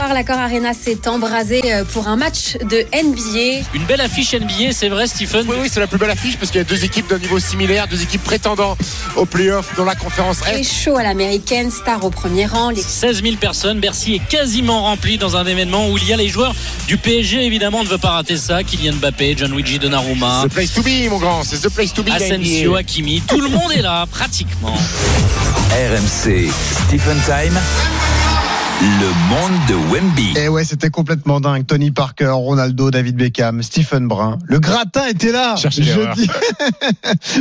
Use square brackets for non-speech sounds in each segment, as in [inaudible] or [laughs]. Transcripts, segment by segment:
soir, l'accord Arena s'est embrasé euh, pour un match de NBA. Une belle affiche NBA, c'est vrai, Stephen Oui, oui, c'est la plus belle affiche parce qu'il y a deux équipes d'un niveau similaire, deux équipes prétendant aux playoffs dans la conférence Et Est. chaud à l'américaine, star au premier rang. Les 16 000 personnes, Bercy est quasiment rempli dans un événement où il y a les joueurs du PSG, évidemment, on ne veut pas rater ça. Kylian Mbappé, Gianluigi Donnarumma, The place to be, mon grand, c'est the place to be. Asensio. Hakimi, tout le monde est là, pratiquement. RMC Stephen Time. Le monde de Wemby. Et ouais, c'était complètement dingue. Tony Parker, Ronaldo, David Beckham, Stephen Brun. Le gratin était là. Cherchez l'erreur. Jeudi.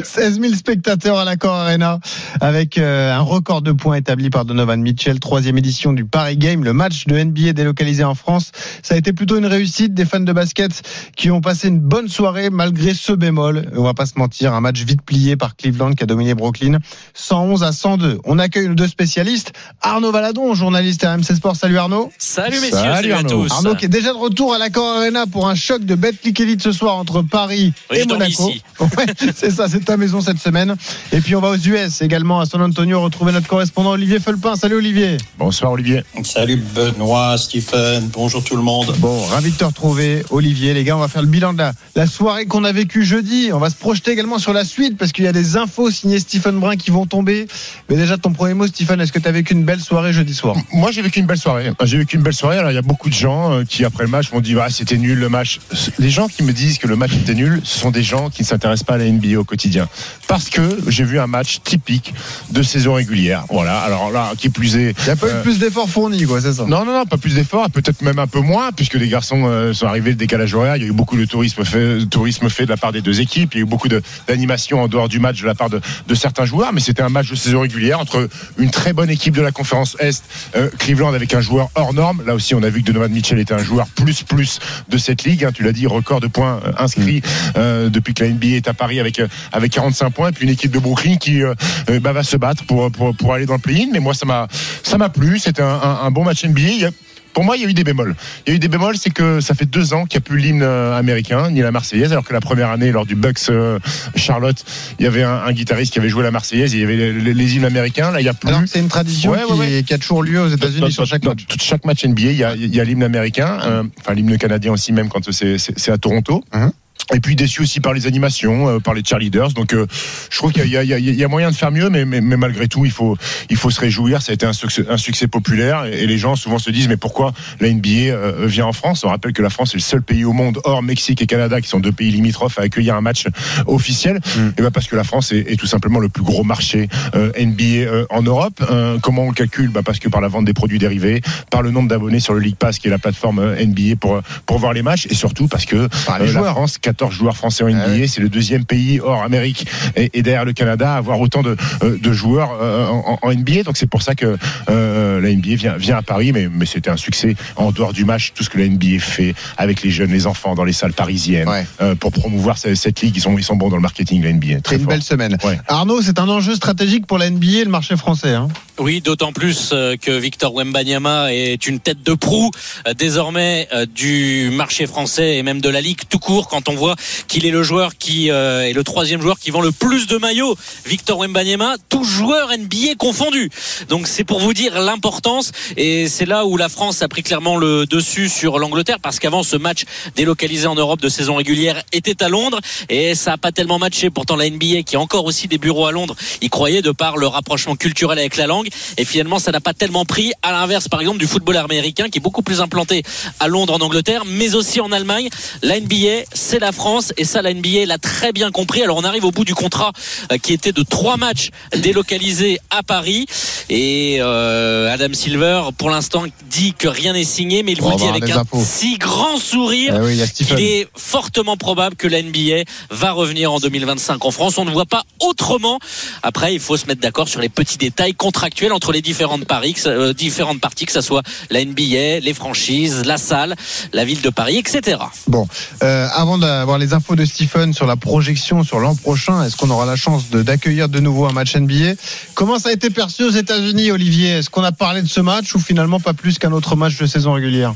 16 000 spectateurs à l'Accor Arena avec euh, un record de points établi par Donovan Mitchell. Troisième édition du Paris Game, le match de NBA délocalisé en France. Ça a été plutôt une réussite des fans de basket qui ont passé une bonne soirée malgré ce bémol. On va pas se mentir, un match vite plié par Cleveland qui a dominé Brooklyn. 111 à 102. On accueille nos deux spécialistes. Arnaud Valadon, journaliste à RMC Sport. Salut Arnaud. Salut messieurs, Salut, salut, à Arnaud. tous. Arnaud qui est déjà de retour à l'Accor Arena pour un choc de Betclic Elite ce soir entre Paris Oui, et Monaco. [laughs] Ouais, c'est ça, c'est ta maison cette semaine. Et puis on va aux US également à San Antonio retrouver notre correspondant Olivier Felpin. Salut Olivier. Bonsoir, Olivier. Salut Benoît, Stephen, bonjour tout le monde. Bon, ravi de te retrouver Olivier. Les gars, on va faire le bilan de la, la soirée qu'on a vécue jeudi. On va se projeter également sur la suite parce qu'il y a des infos signées Stephen Brun qui vont tomber. Mais déjà ton premier mot Stephen, est-ce que tu as vécu une belle soirée jeudi soir? Moi, j'ai vécu une belle soirée. J'ai vécu une belle soirée. Alors, il y a beaucoup de gens euh, qui, après le match, m'ont dit ah, c'était nul le match. Les gens qui me disent que le match était nul, ce sont des gens qui ne s'intéressent pas à la NBA au quotidien. Parce que j'ai vu un match typique de saison régulière. Voilà. Alors là, qui plus est. Il n'y a pas euh, eu plus d'efforts fournis, quoi, c'est ça Non, non, non, pas plus d'efforts, peut-être même un peu moins, puisque les garçons euh, sont arrivés, le décalage horaire. Il y a eu beaucoup de tourisme fait, tourisme fait de la part des deux équipes. Il y a eu beaucoup de- d'animation en dehors du match de la part de, de certains joueurs, mais c'était un match de saison régulière entre une très bonne équipe de la conférence Est, euh, Cleveland, avec un joueur hors norme. Là aussi, on a vu que Donovan Mitchell était un joueur plus plus de cette ligue. hein. tu l'as dit, record de points euh, inscrits euh, depuis que la NBA est à Paris avec euh, avec 45 points, et puis une équipe de Brooklyn qui euh, bah, va se battre pour, pour pour aller dans le play-in. Mais moi, ça m'a ça m'a plu. C'était un, un- un bon match NBA. Y pour moi, il y a eu des bémols. Il y a eu des bémols, c'est que ça fait deux ans qu'il n'y a plus l'hymne euh, américain, ni la Marseillaise, alors que la première année, lors du Bucks euh, Charlotte, il y avait un, un guitariste qui avait joué la Marseillaise, il y avait les, les- les hymnes américains. Là, il n'y a plus. Alors que c'est une tradition Ouais, qui, ouais, ouais. qui a toujours lieu aux États-Unis sur chaque match. dans chaque match NBA, il y a, y l'hymne américain, euh, enfin l'hymne canadien aussi, même quand c'est à Toronto. Mhm. Et puis déçu aussi par les animations, euh, par les cheerleaders. Donc euh, je trouve qu'il y, a- y y moyen de faire mieux, mais, mais, mais malgré tout, il faut, il faut se réjouir. Ça a été un succès, un succès populaire et, et les gens souvent se disent mais pourquoi la NBA euh, vient en France? On rappelle que la France est le seul pays au monde, hors Mexique et Canada, qui sont deux pays limitrophes, à accueillir un match officiel. Et ben parce que la France est, est tout simplement le plus gros marché NBA en Europe. Comment on le calcule? Bah Parce que par la vente des produits dérivés, par le nombre d'abonnés sur le League Pass, qui est la plateforme NBA pour, pour voir les matchs, et surtout parce que Par les la joueurs. France, 14 joueurs français en NBA, Ah ouais. c'est le deuxième pays hors Amérique et, et derrière le Canada à avoir autant de, euh, de joueurs euh, en, en NBA. Donc c'est pour ça que euh, la NBA vient, vient à Paris, mais, mais c'était un succès en dehors du match, tout ce que la NBA fait avec les jeunes, les enfants dans les salles parisiennes Ouais. euh, pour promouvoir cette, cette ligue. Ils sont, ils sont bons dans le marketing, la NBA. Très une fort. belle semaine. Ouais. Arnaud, c'est un enjeu stratégique pour la NBA et le marché français. Hein. Oui, d'autant plus euh, que Victor Wembanyama est une tête de proue euh, désormais euh, du marché français et même de la ligue tout court quand on voit qu'il est le joueur qui est le troisième joueur qui vend le plus de maillots. Victor Wembanyama, tout joueur NBA confondu. Donc c'est pour vous dire l'importance et c'est là où la France a pris clairement le dessus sur l'Angleterre parce qu'avant ce match délocalisé en Europe de saison régulière était à Londres et ça a pas tellement matché. Pourtant la NBA qui a encore aussi des bureaux à Londres, y croyait de par le rapprochement culturel avec la langue et finalement ça n'a pas tellement pris à l'inverse par exemple du football américain qui est beaucoup plus implanté à Londres en Angleterre mais aussi en Allemagne la NBA c'est la France et ça la NBA l'a très bien compris alors on arrive au bout du contrat euh, qui était de trois matchs délocalisés à Paris et euh, Adam Silver pour l'instant dit que rien n'est signé mais il vous dit avec un infos. si grand sourire Ah oui, il y a Stephen. il est fortement probable que la NBA va revenir en 2025 en France. On ne voit pas autrement. Après, il faut se mettre d'accord sur les petits détails contractuels entre les différentes, paris, euh, différentes parties, que ce soit la NBA, les franchises, la salle, la ville de Paris, etc. Bon, euh, avant d'avoir les infos de Stephen sur la projection sur l'an prochain, est-ce qu'on aura la chance de- d'accueillir de nouveau un match NBA Comment ça a été perçu aux États-Unis, Olivier? Est-ce qu'on a parlé de ce match ou finalement pas plus qu'un autre match de saison régulière?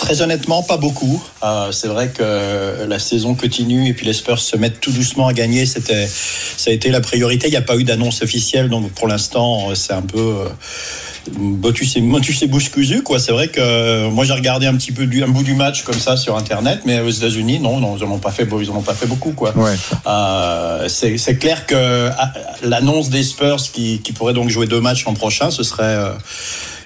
Très honnêtement, pas beaucoup. Euh, c'est vrai que la saison continue et puis les Spurs se mettent tout doucement à gagner. C'était, ça a été la priorité. Il n'y a pas eu d'annonce officielle, donc pour l'instant, c'est un peu. euh, motus et, motus et bouche cousue, quoi. C'est vrai que euh, moi j'ai regardé un petit peu du, un bout du match comme ça sur Internet, mais aux États-Unis, non, non, ils n'en ont pas fait, ils en ont pas fait beaucoup, quoi. Ouais. Euh, c'est c'est clair que l'annonce des Spurs qui, qui pourraient donc jouer deux matchs l'an prochain, ce serait.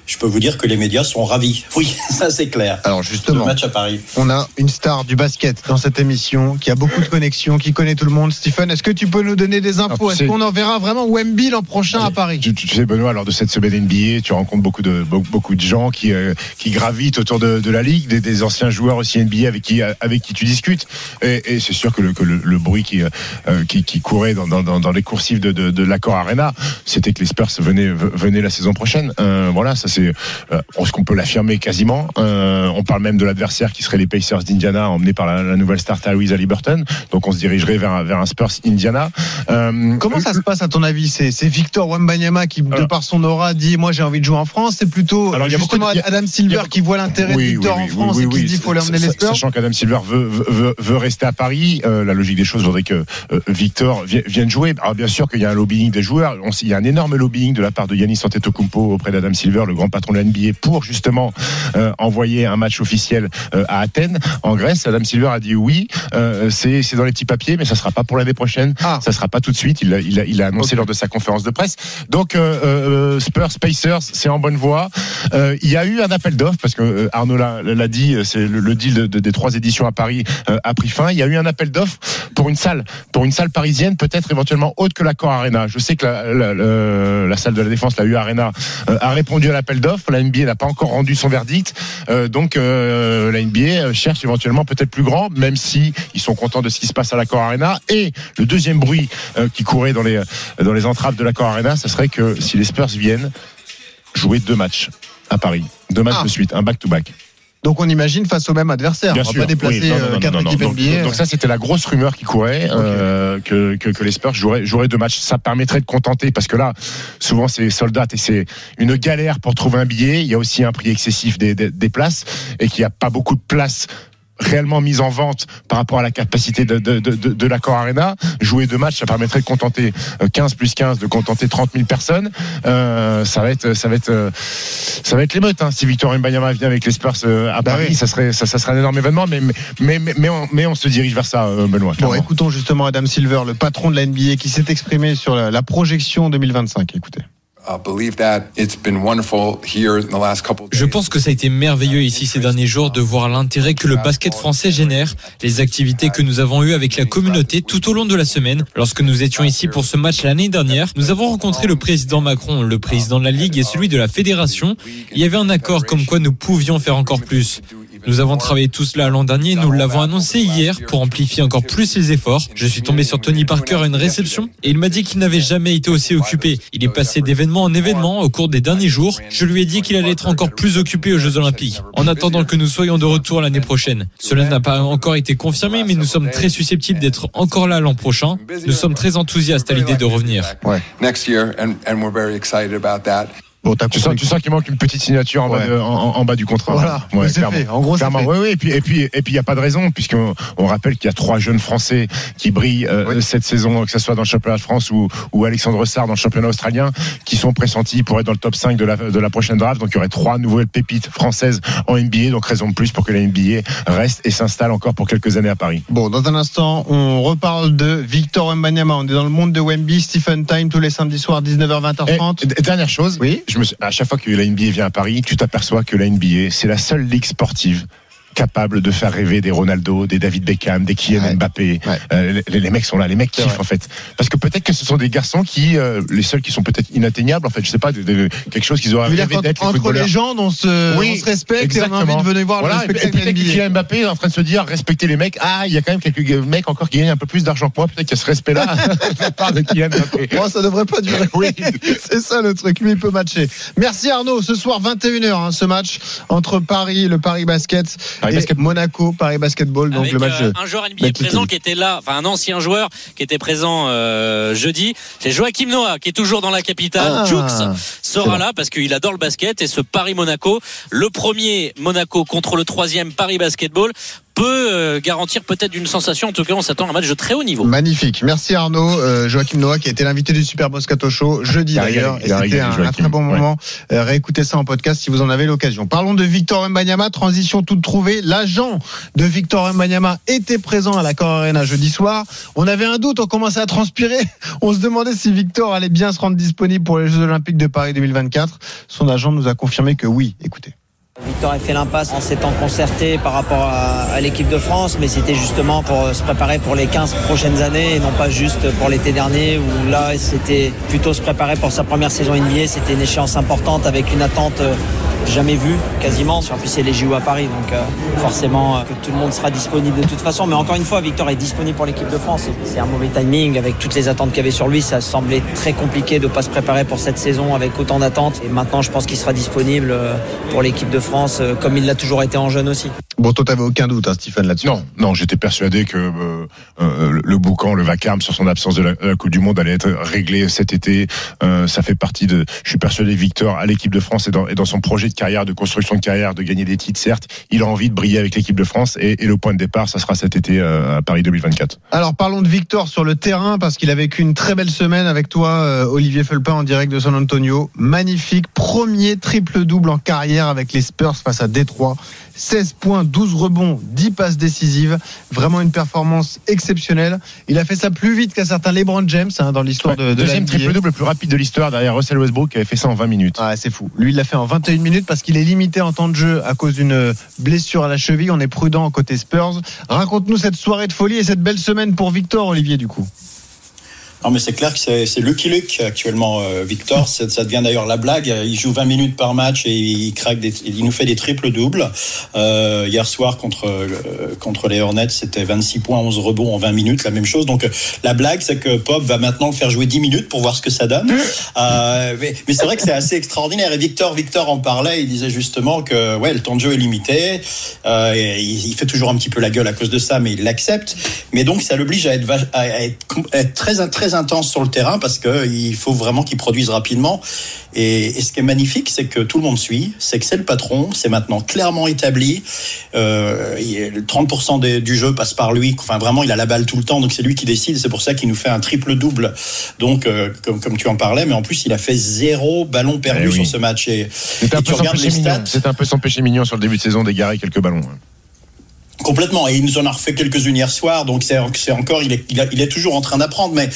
Je peux vous dire que les médias sont ravis. [laughs] Oui, ça c'est clair. Alors justement, matchs à Paris. on a une star du basket dans cette émission qui a beaucoup de connexions, qui connaît tout le monde. Stephen, est-ce que tu peux nous donner des infos? Ah, Est-ce qu'on en verra vraiment Wemby l'an prochain à Paris? Tu, tu sais Benoît, lors de cette semaine NBA, tu rencontres beaucoup de beaucoup, de gens qui euh, qui gravitent autour de, de la ligue, des, des anciens joueurs aussi NBA avec qui avec qui tu discutes. Et, et c'est sûr que le, que le, le bruit qui, euh, qui qui courait dans, dans, dans dans les coursives de, de, de l'accord Arena, c'était que les Spurs venaient venaient la saison prochaine. Euh, voilà, ça c'est euh, ce qu'on peut l'affirmer quasiment. Euh, on parle même de l'adversaire qui serait les Pacers d'Indiana, emmenés par la, la nouvelle star Tyrese Haliburton. Donc on se dirigerait vers un- vers un Spurs Indiana. Euh, Comment ça se passe à ton avis? C'est Victor Wembanyama qui, de par son aura, dit moi j'ai envie de jouer en France. C'est plutôt Alors, il y a justement de- a- Adam Silver a- qui voit l'intérêt de Victor en France et qui se dit faut l'emmener les Spurs. Sachant qu'Adam Silver veut, veut, rester à Paris, euh, la logique des choses voudrait que euh, Victor vi- vienne jouer. Alors bien sûr qu'il y a un lobbying des joueurs. On il y a un énorme lobbying de la part de Yannis Antetokounmpo auprès d'Adam Silver, le grand patron de la NBA, pour justement euh, envoyer un match officiel euh, à Athènes, en Grèce. Adam Silver a dit oui, euh, c'est dans les petits papiers, mais ça sera pas pour l'année prochaine. Ah. Ça sera pas tout de suite. Il l'a il a, il a annoncé lors de sa conférence de presse. Donc Spurs, Pacers, c'est en bonne voie. Il y a eu un appel d'offres parce que Arnaud l'a dit, c'est le, le deal de- de- des trois éditions à Paris a pris fin. Il y a eu un appel d'offres pour une salle, pour une salle parisienne, peut-être éventuellement haute que l'Accor Arena. Je sais que la, la- la- la salle de la défense, la U Arena, a répondu à l'appel d'offres. La NBA n'a pas encore rendu son verdict, Euh, donc euh, la NBA cherche éventuellement peut-être plus grand, même si ils sont contents de ce qui se passe à l'Accor Arena. Et le deuxième bruit euh, qui courait dans les dans les entraves de l'Accor Arena, ce serait que si les Spurs viennent jouer deux matchs à Paris, deux matchs Ah. de suite, un back-to-back. Donc on imagine face au même adversaire. Bien on va sûr. pas déplacer Oui, non, non, euh, quatre non, équipes Donc, NBA. donc ça, c'était la grosse rumeur qui courait euh, que, que, que les Spurs joueraient, joueraient deux matchs. Ça permettrait de contenter parce que là, souvent c'est soldats et c'est une galère pour trouver un billet. Il y a aussi un prix excessif des, des, des places et qu'il n'y a pas beaucoup de places réellement mise en vente par rapport à la capacité de, de, de, de, de l'accord Arena. Jouer deux matchs, ça permettrait de contenter euh, 15 plus 15, de contenter 30 000 personnes. Euh, ça va être, ça va être, euh, ça va être l'émeute. Hein. Si Victor Mbanyama vient avec les Spurs euh, à Bah Paris, oui. ça serait, ça, ça serait un énorme événement. Mais, mais, mais, mais, on, mais on se dirige vers ça, euh, Benoît. Bon, clairement. écoutons justement Adam Silver, le patron de la NBA, qui s'est exprimé sur la, la projection 2025. Écoutez. Je pense que ça a été merveilleux ici ces derniers jours de voir l'intérêt que le basket français génère, les activités que nous avons eues avec la communauté tout au long de la semaine. Lorsque nous étions ici pour ce match l'année dernière, nous avons rencontré le président Macron, le président de la Ligue et celui de la Fédération. Il y avait un accord comme quoi nous pouvions faire encore plus. Nous avons travaillé tout cela l'an dernier, nous l'avons annoncé hier pour amplifier encore plus les efforts. Je suis tombé sur Tony Parker à une réception et il m'a dit qu'il n'avait jamais été aussi occupé. Il est passé d'événement en événement au cours des derniers jours. Je lui ai dit qu'il allait être encore plus occupé aux Jeux Olympiques, en attendant que nous soyons de retour l'année prochaine. Cela n'a pas encore été confirmé, mais nous sommes très susceptibles d'être encore là l'an prochain. Nous sommes très enthousiastes à l'idée de revenir. next Bon, Tu sens, tu sens qu'il manque une petite signature en, bas, Ouais. de- en, bas du contrat. Voilà, Ouais, c'est fait. En gros, c'est fait. oui, oui. Et puis, et puis, et puis, il n'y a pas de raison, puisqu'on on rappelle qu'il y a trois jeunes Français qui brillent euh, Oui. cette saison, que ce soit dans le championnat de France ou, ou Alexandre Sarr dans le championnat australien, qui sont pressentis pour être dans le top 5 de la, de la prochaine draft. Donc, il y aurait trois nouvelles pépites françaises en NBA. Donc, raison de plus pour que la NBA reste et s'installe encore pour quelques années à Paris. Bon, dans un instant, on reparle de Victor Wembanyama. On est dans le monde de Wemby, Stephen Time, tous les samedis soirs, 19h, Et, 20h30. d- dernière chose, Oui. je suis- à chaque fois que la NBA vient à Paris, tu t'aperçois que la NBA, c'est la seule ligue sportive capable de faire rêver des Ronaldo, des David Beckham, des Kylian Ouais. Mbappé. Ouais. Euh, les, les mecs sont là, les mecs kiffent en fait. Parce que peut-être que ce sont des garçons qui, euh, les seuls qui sont peut-être inatteignables en fait. Je sais pas, de- de- quelque chose qu'ils auraient rêvé d'être entre les gens, on se, Oui, on se respecte et on a envie de venir voir Voilà, le et spectacle peut-être que. Kylian Mbappé est en train de se dire respecter les mecs. Ah, il y a quand même quelques mecs encore qui gagnent un peu plus d'argent que moi. Peut-être qu'il y a ce respect-là [laughs] de la part de Kylian Mbappé. [laughs] Oh, ça devrait pas durer. Oui. [laughs] C'est ça le truc, lui il peut matcher. Merci Arnaud, ce soir 21h hein, ce match entre Paris, le Paris Basket Paris et Basket. Monaco, Paris Basketball, donc Avec le match euh, de- un joueur NBA présent qui était là, enfin un ancien joueur qui était présent euh, jeudi, c'est Joachim Noah qui est toujours dans la capitale. Ah. Sera là parce qu'il adore le basket et ce Paris-Monaco, le premier Monaco contre le troisième Paris Basketball peut euh, garantir peut-être une sensation. En tout cas, on s'attend à un match de très haut niveau. Magnifique. Merci Arnaud. Euh, Joachim Noah qui a été l'invité du Super Moscato Show jeudi d'ailleurs. Et c'était un, un, très bon moment. Euh, réécoutez ça en podcast si vous en avez l'occasion. Parlons de Victor Mbanyama. Transition toute trouvée. L'agent de Victor Mbanyama était présent à la Cor Arena jeudi soir. On avait un doute. On commençait à transpirer. [laughs] On se demandait si Victor allait bien se rendre disponible pour les Jeux Olympiques de Paris 2024. Son agent nous a confirmé que oui. Écoutez. Victor a fait l'impasse en s'étant concerté par rapport à, l'équipe de France, mais c'était justement pour se préparer pour les 15 prochaines années et non pas juste pour l'été dernier où là c'était plutôt se préparer pour sa première saison NBA. C'était une échéance importante avec une attente jamais vue quasiment. En plus c'est les JO à Paris, donc euh, forcément euh, que tout le monde sera disponible de toute façon. Mais encore une fois, Victor est disponible pour l'équipe de France. C'est un mauvais timing avec toutes les attentes qu'il y avait sur lui. Ça semblait très compliqué de ne pas se préparer pour cette saison avec autant d'attentes. Et maintenant, je pense qu'il sera disponible euh, pour l'équipe de France comme il l'a toujours été en jeune aussi. Bon, toi, t'avais aucun doute, hein, Stephen, là-dessus. Non, non, j'étais persuadé que euh, euh, le boucan, le vacarme sur son absence de la, de la, Coupe du Monde allait être réglé cet été. Euh, ça fait partie de. Je suis persuadé, Victor, à l'équipe de France et dans, et dans, son projet de carrière, de construction de carrière, de gagner des titres, certes, il a envie de briller avec l'équipe de France et, et, le point de départ, ça sera cet été à Paris 2024. Alors, parlons de Victor sur le terrain parce qu'il a vécu une très belle semaine avec toi, Olivier Felpin, en direct de San Antonio. Magnifique, premier triple double en carrière avec les Spurs face à Détroit. 16 points, 12 rebonds, 10 passes décisives. Vraiment une performance exceptionnelle. Il a fait ça plus vite qu'un certain LeBron James hein, dans l'histoire ouais, de, de Deuxième triple-double le plus rapide de l'histoire derrière Russell Westbrook qui avait fait ça en 20 minutes. Ah, c'est fou. Lui, il l'a fait en 21 minutes parce qu'il est limité en temps de jeu à cause d'une blessure à la cheville. On est prudent côté Spurs. Raconte-nous cette soirée de folie et cette belle semaine pour Victor, Olivier, du coup. Non, mais c'est clair que c'est Lucky Luke actuellement, euh, Victor. Ça, ça devient d'ailleurs la blague. Il joue 20 minutes par match et il craque des, il nous fait des triples doubles. Euh, hier soir contre euh, contre les Hornets, c'était 26 points, 11 rebonds en 20 minutes, la même chose. Donc la blague, c'est que Pop va maintenant le faire jouer 10 minutes pour voir ce que ça donne. Euh, mais, mais c'est vrai que c'est assez extraordinaire. Et Victor, Victor en parlait. Il disait justement que ouais, le temps de jeu est limité. Et il, il, fait toujours un petit peu la gueule à cause de ça, mais il l'accepte. Mais donc ça l'oblige à être, à être, à être très très intense sur le terrain parce qu'il faut vraiment qu'il produise rapidement. Et, et, ce qui est magnifique, c'est que tout le monde suit, c'est que c'est le patron, c'est maintenant clairement établi. Euh, 30% des, du jeu passe par lui. Enfin, vraiment, il a la balle tout le temps, donc c'est lui qui décide. C'est pour ça qu'il nous fait un triple double. Donc, euh, comme, comme, tu en parlais, mais en plus, il a fait zéro ballon perdu Eh oui. sur ce match. Et, tu regardes les mignon. stats. C'était un peu son péché mignon sur le début de saison d'égarer quelques ballons. Complètement. Et il nous en a refait quelques-unes hier soir. Donc c'est encore, il est, il, est toujours en train d'apprendre. Mais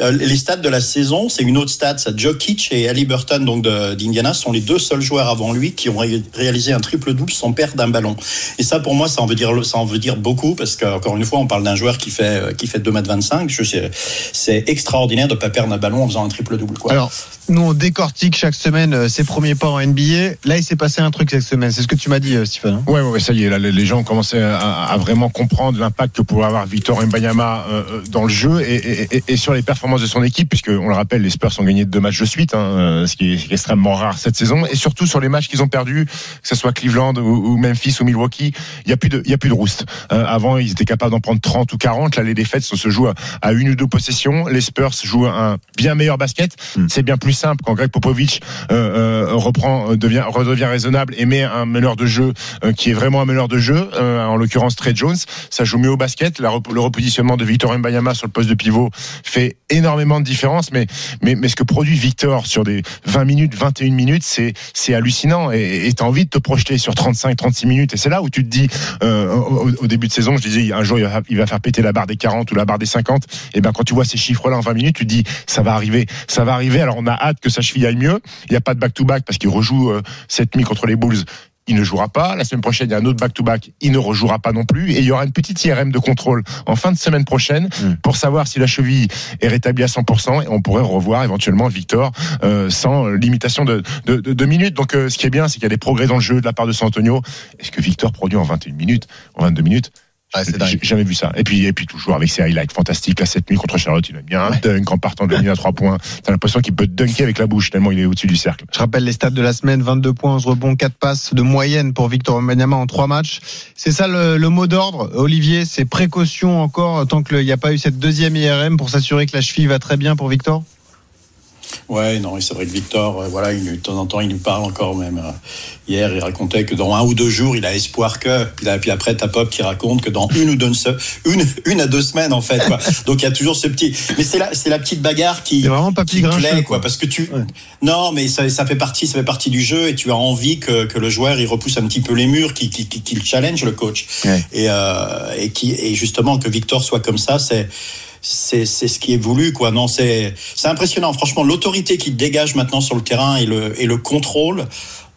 les stats de la saison, c'est une autre stat. Ça, Jokic et Ali Burton, donc d'Indiana, sont les deux seuls joueurs avant lui qui ont ré- réalisé un triple double sans perdre d'un ballon. Et ça, pour moi, ça en veut dire, ça en veut dire beaucoup parce qu'encore une fois, on parle d'un joueur qui fait euh, qui fait 2 mètres 25. Je sais, c'est extraordinaire de pas perdre un ballon en faisant un triple double. Quoi. Alors, nous, on décortique chaque semaine euh, ses premiers pas en NBA. Là, il s'est passé un truc cette semaine. C'est ce que tu m'as dit, euh, Stephen. hein Ouais, ouais, ça y est, là, les les gens ont commencé à, à vraiment comprendre l'impact que pouvait avoir Victor Mbanyama euh, euh, dans le jeu et, et- et- et sur les performances de son équipe, puisque on le rappelle, les Spurs ont gagné deux matchs de suite, hein, euh, ce qui est extrêmement rare cette saison, et surtout sur les matchs qu'ils ont perdus, que ce soit Cleveland ou, Memphis ou Milwaukee, il y a plus de, il y a plus de roost. Euh, avant, ils étaient capables d'en prendre 30 ou 40. Là, les défaites se se jouent à, une ou deux possessions. Les Spurs jouent un bien meilleur basket. Mm. C'est bien plus simple quand Greg Popovich euh, euh, reprend, devient, redevient raisonnable et met un meneur de jeu qui est vraiment un meneur de jeu, en l'occurrence Trey Jones. Ça joue mieux au basket. La le repositionnement de Victor Mbayama sur le poste de pivot fait énormément de différence. Mais, mais, mais ce que produit Victor sur des 20 minutes, 21 minutes, c'est, c'est hallucinant. Et et t'as envie de te projeter sur 35, 36 minutes. Et c'est là où tu te dis, euh, au, début de saison, je disais, un jour, il va, faire péter la barre des 40 ou la barre des 50. Et ben, quand tu vois ces chiffres-là en 20 minutes, tu te dis, ça va arriver, ça va arriver. Alors, on a hâte que sa cheville aille mieux. Il n'y a pas de back-to-back parce qu'il rejoue euh, cette nuit contre les Bulls. Il ne jouera pas. La semaine prochaine, il y a un autre back-to-back. Il ne rejouera pas non plus. Et il y aura une petite IRM de contrôle en fin de semaine prochaine Mm. pour savoir si la cheville est rétablie à 100%. Et on pourrait revoir éventuellement Victor euh, sans limitation de, de, de, de minutes. Donc, euh, ce qui est bien, c'est qu'il y a des progrès dans le jeu de la part de San Antonio. Est-ce que Victor produit en 21 minutes, en 22 minutes Ah. J'ai jamais vu ça. Et puis, et puis toujours avec ses highlights fantastiques. Là, cette nuit contre Charlotte, il a mis un dunk en partant de la ligne à 3 points. T'as l'impression qu'il peut dunker avec la bouche tellement il est au-dessus du cercle. Je rappelle les stats de la semaine 22 points, 11 rebonds, 4 passes de moyenne pour Victor Wembanyama en 3 matchs. C'est ça le, le mot d'ordre, Olivier? C'est précaution encore tant qu'il n'y a pas eu cette deuxième IRM pour s'assurer que la cheville va très bien pour Victor? Ouais, non, c'est vrai que Victor, euh, voilà, il, de temps en temps, il nous parle encore même. euh, hier, il racontait que dans un ou deux jours, il a espoir que. Puis, là, puis après, t'as Pop qui raconte que dans une ou deux une, une à deux semaines, en fait. Quoi. [laughs] Donc il y a toujours ce petit. Mais c'est la, c'est la petite bagarre qui. C'est vraiment papy qui plaît, quoi. Parce que tu. Non, mais ça, ça fait partie, ça fait partie du jeu et tu as envie que, que le joueur il repousse un petit peu les murs, qu'il qu'il qu'il- qu'il challenge le coach. Ouais. Et, euh, et qui et justement que Victor soit comme ça, c'est c'est ce qui est voulu quoi. Non c'est c'est impressionnant. Franchement l'autorité qu'il dégage maintenant sur le terrain et le et le contrôle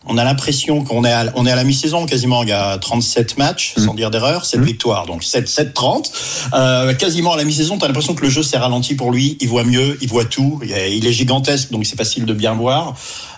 on a l'impression qu'on est à, on est à la mi-saison quasiment il y a 37 matchs sans dire d'erreur 7 victoires donc 7 7 30 euh, quasiment à la mi-saison tu as l'impression que le jeu s'est ralenti pour lui il voit mieux il voit tout il est, il est gigantesque donc c'est facile de bien voir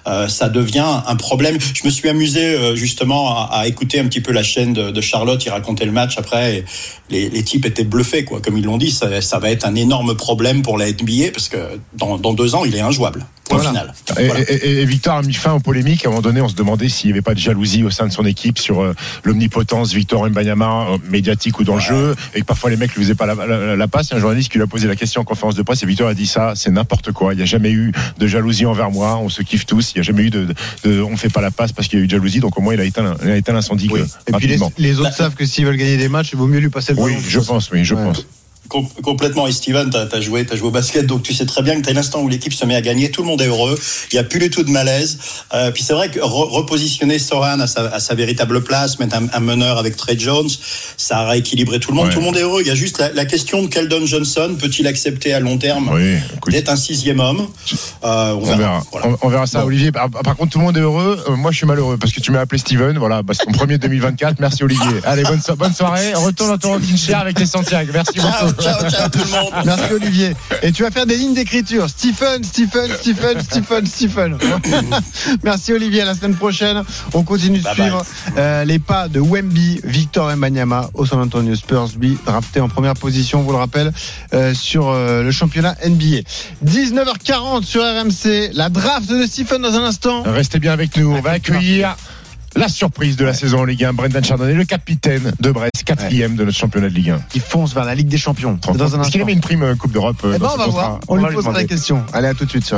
euh, ça devient un problème. Je me suis amusé euh, justement à, à écouter un petit peu la chaîne de, de Charlotte. Il racontait le match après. Et les, les types étaient bluffés, quoi. Comme ils l'ont dit, ça, ça va être un énorme problème pour la NBA parce que dans, dans deux ans, il est injouable. Point Voilà. final. Et, Voilà. et- et- et Victor a mis fin aux polémiques. À un moment donné, on se demandait s'il n'y avait pas de jalousie au sein de son équipe sur euh, l'omnipotence Victor Mbanyama, euh, médiatique ou dans le jeu, et que parfois les mecs lui faisaient pas la, la- la passe. Il y a un journaliste qui lui a posé la question en conférence de presse, et Victor a dit ça, c'est n'importe quoi. Il n'y a jamais eu de jalousie envers moi. On se kiffe tous. Il n'y a jamais eu de, de, de- on fait pas la passe parce qu'il y a eu de jalousie. Donc au moins, il a éteint, il a éteint l'incendie Oui. Et puis les, autres savent que s'ils veulent gagner des matchs, il vaut mieux lui passer le Oui, ballon. je pense, oui, je Ouais. pense. Com- complètement. Et Steven, t'as as joué, t'as joué au basket, donc tu sais très bien que t'as l'instant où l'équipe se met à gagner, tout le monde est heureux. Il y a plus du tout de malaise. Euh, puis c'est vrai que re- repositionner Soran à sa, à sa véritable place, mettre un, un meneur avec Trey Jones, ça a rééquilibré tout le monde. Ouais. Tout le monde est heureux. Il y a juste la, la question de Keldon Johnson, peut-il accepter à long terme Oui, d'être un sixième homme? Euh, on, On verra. Voilà. On, on verra ça. Olivier. Par, par contre, tout le monde est heureux. Euh, moi, je suis malheureux parce que tu m'as appelé Steven. Voilà, bah, c'est ton premier 2024. Merci, Olivier. Allez, bonne, so- bonne soirée. Retourne dans ton rocking chair avec les Santiago. Merci beaucoup. Ciao, ciao tout le monde. Merci Olivier. Et tu vas faire des lignes d'écriture. Stephen, Stephen, Stephen, Stephen, Stephen. [laughs] Merci Olivier. À la semaine prochaine, on continue de Bye suivre euh, les pas de Wemby, Victor Mbanyama au San Antonio Spurs, lui drafté en première position, on vous le rappelle, euh, sur euh, le championnat NBA. 19h40 sur RMC. La draft de Stephen dans un instant. Restez bien avec nous. On va accueillir la surprise de la saison en Ligue 1. Brendan Chardonnay, le capitaine de Brest, quatrième de notre championnat de Ligue 1. Qui fonce vers la Ligue des Champions. C'est Dans un Est-ce qu'il instant. avait une prime euh, Coupe d'Europe euh, Eh ben, on va voir. On va lui posera la question. Allez, à tout de suite sur.